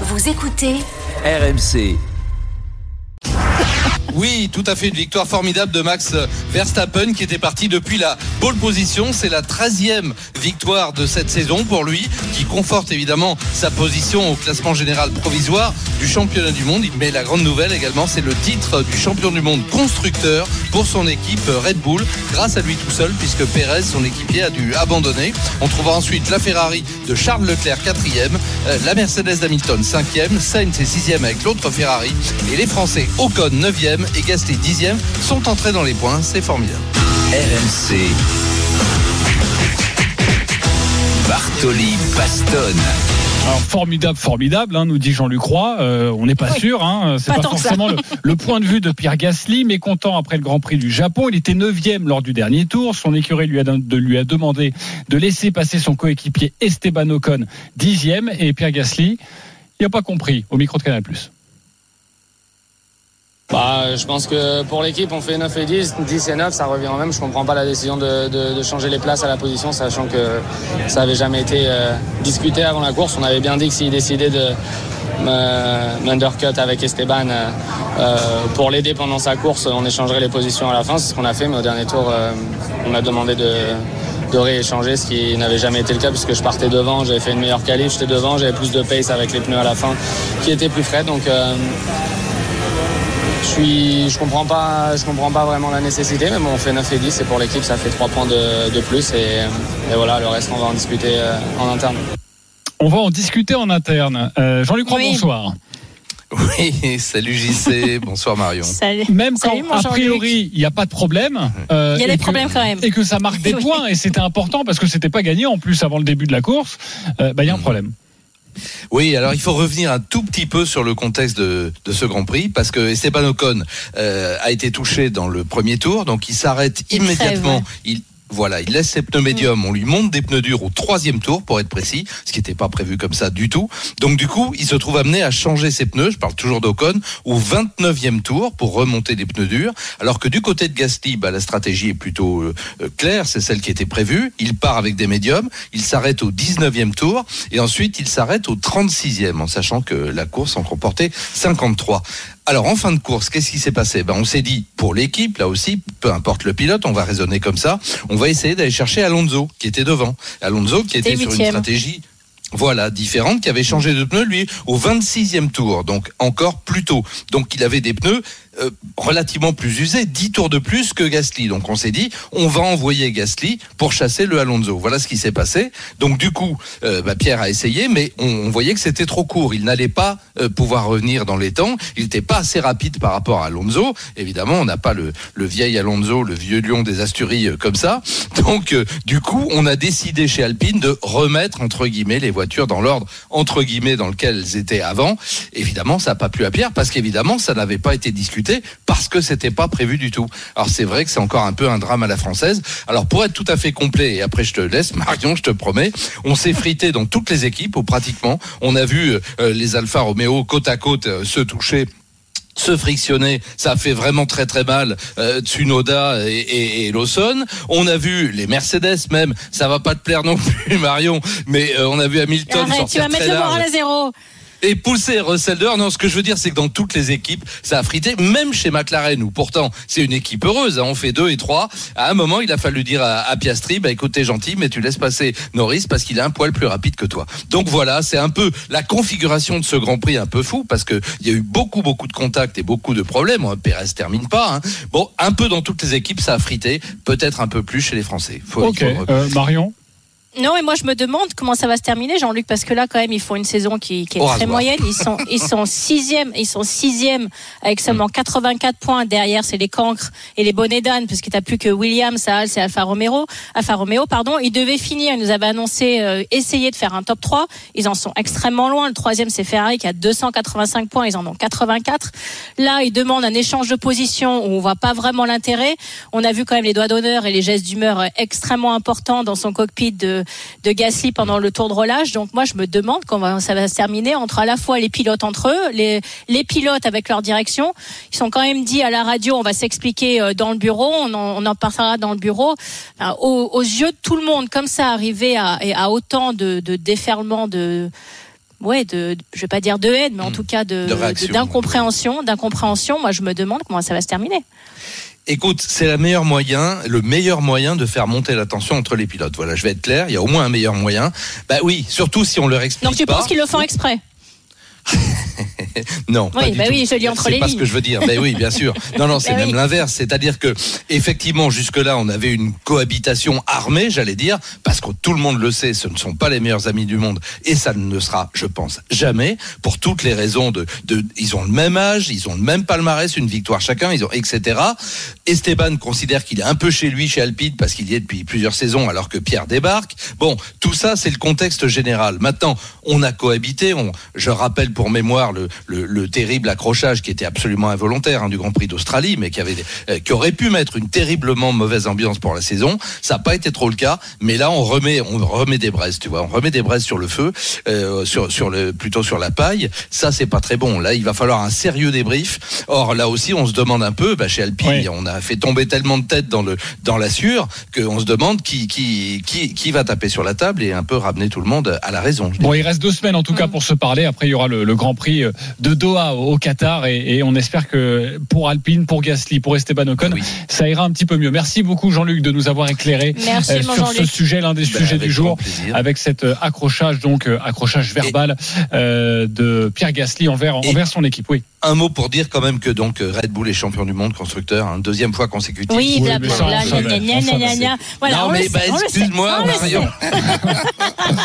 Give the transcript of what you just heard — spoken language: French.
Vous écoutez RMC. Oui, tout à fait, une victoire formidable de Max Verstappen qui était parti depuis la pole position. C'est la 13e victoire de cette saison pour lui, qui conforte évidemment sa position au classement général provisoire du championnat du monde. Mais la grande nouvelle également, c'est le titre du champion du monde constructeur pour son équipe Red Bull, grâce à lui tout seul, puisque Perez, son équipier, a dû abandonner. On trouvera ensuite la Ferrari de Charles Leclerc, 4e, euh, la Mercedes d'Hamilton, 5e, Sainz est 6e avec l'autre Ferrari, et les Français Ocon, 9e, et Gasly 10e sont entrés dans les points. C'est formidable. RMC. Bartoli Bastonne. Alors, formidable, formidable, hein, nous dit Jean-Luc Roy. Euh, on n'est pas sûr, hein, c'est Pas forcément le, le point de vue de Pierre Gasly, mais content après le Grand Prix du Japon. Il était neuvième lors du dernier tour. Son écurie lui a, de, lui a demandé de laisser passer son coéquipier Esteban Ocon dixième. Et Pierre Gasly, il n'a pas compris au micro de Canal+. Bah, je pense que pour l'équipe, on fait 9 et 10, 10 et 9, ça revient au même. Je comprends pas la décision de, changer les places à la position, sachant que ça avait jamais été euh, discuté avant la course. On avait bien dit que s'il décidait de m'undercut avec Esteban euh, euh, pour l'aider pendant sa course, on échangerait les positions à la fin. C'est ce qu'on a fait, mais au dernier tour, on m'a demandé de, rééchanger, ce qui n'avait jamais été le cas puisque je partais devant, j'avais fait une meilleure qualif, j'étais devant, j'avais plus de pace avec les pneus à la fin qui étaient plus frais. Donc je suis, je comprends pas, je comprends pas vraiment la nécessité, mais bon, on fait 9 et 10 et pour l'équipe, ça fait 3 points de, de plus et, et voilà, le reste, on va en discuter euh, en interne. On va en discuter en interne. Euh, Jean-Luc Oui. bonsoir. Oui, salut JC, bonsoir Marion. Salut. Même quand, Salut, a priori, il n'y a pas de problème. euh, Il y a et des que- problèmes quand même. Et que ça marque des Oui. points, et c'était important parce que c'était pas gagné en plus avant le début de la course. euh, bah, il y a un problème. Oui, alors il faut revenir un tout petit peu sur le contexte de, de ce Grand Prix parce que Esteban Ocon euh, a été touché dans le premier tour, donc il s'arrête immédiatement. crève, Il voilà, il laisse ses pneus médiums, on lui monte des pneus durs au troisième tour pour être précis, ce qui n'était pas prévu comme ça du tout. Donc du coup, il se trouve amené à changer ses pneus, je parle toujours d'Ocon, au 29e tour pour remonter des pneus durs, alors que du côté de Gasly, bah, la stratégie est plutôt euh, euh, claire, c'est celle qui était prévue. Il part avec des médiums, il s'arrête au 19e tour, et ensuite il s'arrête au 36e, en sachant que la course en comportait 53. Alors en fin de course, qu'est-ce qui s'est passé? Ben, On s'est dit, pour l'équipe, là aussi, peu importe le pilote, on va raisonner comme ça, on va essayer d'aller chercher Alonso, qui était devant. Alonso, qui était sur une stratégie voilà, différente, qui avait changé de pneu, lui, au 26e tour, donc encore plus tôt. Donc il avait des pneus euh, relativement plus usés, 10 tours de plus que Gasly. Donc on s'est dit, on va envoyer Gasly pour chasser le Alonso. Voilà ce qui s'est passé. Donc du coup, euh, bah, Pierre a essayé, mais on, voyait que c'était trop court. Il n'allait pas euh, pouvoir revenir dans les temps. Il n'était pas assez rapide par rapport à Alonso. Évidemment, on n'a pas le, le vieil Alonso, le vieux lion des Asturies comme ça. Donc du coup, on a décidé chez Alpine de remettre entre guillemets les voitures dans l'ordre entre guillemets dans lequel elles étaient avant. Évidemment, ça n'a pas plu à Pierre parce qu'évidemment, ça n'avait pas été discuté parce que c'était pas prévu du tout. Alors c'est vrai que c'est encore un peu un drame à la française. Alors pour être tout à fait complet, et après je te laisse, Marion, je te promets, on s'est frité dans toutes les équipes, ou pratiquement. On a vu euh, les Alfa Romeo côte à côte euh, se toucher se frictionner, ça fait vraiment très très mal euh, Tsunoda et, et, et Lawson. On a vu les Mercedes même, ça va pas te plaire non plus Marion, mais euh, on a vu Hamilton Arrête, tu sortir vas mettre très le moral à zéro. Et pousser Russell. Non, ce que je veux dire, c'est que dans toutes les équipes, ça a frité, même chez McLaren, où pourtant c'est une équipe heureuse, hein, on fait deux et trois. À un moment, il a fallu dire à, à Piastri, bah écoute, t'es gentil, mais tu laisses passer Norris parce qu'il est un poil plus rapide que toi. Donc voilà, c'est un peu la configuration de ce Grand Prix un peu fou, parce que il y a eu beaucoup, beaucoup de contacts et beaucoup de problèmes. Hein, Perez termine pas. Hein. Bon, un peu dans toutes les équipes, ça a frité, peut-être un peu plus chez les Français. Faut, Ok, euh, Marion? Non, et moi je me demande comment ça va se terminer, Jean-Luc, parce que là quand même ils font une saison qui, qui est très moyenne. Ils sont ils sont sixième, ils sont sixième avec seulement 84 points. Derrière c'est les cancres et les bonnets d'âne, parce que t'as plus que Williams, Haas et Alfa Romeo. Alfa Romeo, pardon. Ils devaient finir. Ils nous avaient annoncé euh, essayer de faire un top 3. Ils en sont extrêmement loin. Le troisième c'est Ferrari qui a 285 points. Ils en ont 84. Là ils demandent un échange de position où on voit pas vraiment l'intérêt. On a vu quand même les doigts d'honneur et les gestes d'humeur euh, extrêmement importants dans son cockpit de de Gasly pendant le tour de relâche. Donc moi, je me demande comment ça va se terminer entre à la fois les pilotes entre eux, les, les pilotes avec leur direction. Ils sont quand même dit à la radio, on va s'expliquer euh, dans le bureau, on en, on en parlera dans le bureau. Enfin, aux, aux yeux de tout le monde, comme ça, arriver à, à autant de, de déferlement de ouais, de, je vais pas dire de haine, mais en Hmm. tout cas de, De d'incompréhension, d'incompréhension. Moi, je me demande comment ça va se terminer. Écoute, c'est le meilleur moyen, le meilleur moyen de faire monter la tension entre les pilotes. Voilà, je vais être clair, il y a au moins un meilleur moyen. Bah oui, surtout si on leur explique Donc tu pas. penses qu'ils le font exprès? Non, Oui, bah oui, je lis entre C'est les pas ce lignes. que je veux dire. Ben oui, bien sûr. Non, non, c'est Bah même oui. l'inverse. C'est-à-dire que, effectivement, jusque-là, on avait une cohabitation armée, j'allais dire, parce que tout le monde le sait, ce ne sont pas les meilleurs amis du monde, et ça ne le sera, je pense, jamais, pour toutes les raisons de, de, ils ont le même âge, ils ont le même palmarès, une victoire chacun, ils ont, etc. Esteban considère qu'il est un peu chez lui, chez Alpine, parce qu'il y est depuis plusieurs saisons, alors que Pierre débarque. Bon, tout ça, c'est le contexte général. Maintenant, on a cohabité. On, je rappelle pour mémoire le, le, le terrible accrochage qui était absolument involontaire hein, du Grand Prix d'Australie, mais qui avait, euh, qui aurait pu mettre une terriblement mauvaise ambiance pour la saison. Ça n'a pas été trop le cas, mais là, on remet, on remet des braises, tu vois, on remet des braises sur le feu, euh, sur, sur le, plutôt sur la paille. Ça, c'est pas très bon. Là, il va falloir un sérieux débrief. Or, là aussi, on se demande un peu, bah, chez Alpine, Oui. on a fait tomber tellement de têtes dans le, dans la sûre qu'on se demande qui, qui, qui, qui va taper sur la table et un peu ramener tout le monde à la raison. Bon, il reste deux semaines en tout cas Mm. pour se parler. Après, il y aura le, le Grand Prix de Doha au Qatar et, et on espère que pour Alpine, pour Gasly, pour Esteban Ocon, Oui. ça ira un petit peu mieux. Merci beaucoup Jean-Luc de nous avoir éclairé Merci, euh, sur ce sujet, l'un des Ben, sujets du jour. Avec cet euh, accrochage, donc euh, accrochage verbal euh, de Pierre Gasly envers, envers son équipe. Oui. Un mot pour dire quand même que donc Red Bull est champion du monde constructeur, hein, deuxième fois consécutive. Oui, Oui, blablabla. Voilà, non on mais bah, excuse-moi on le sait. Marion.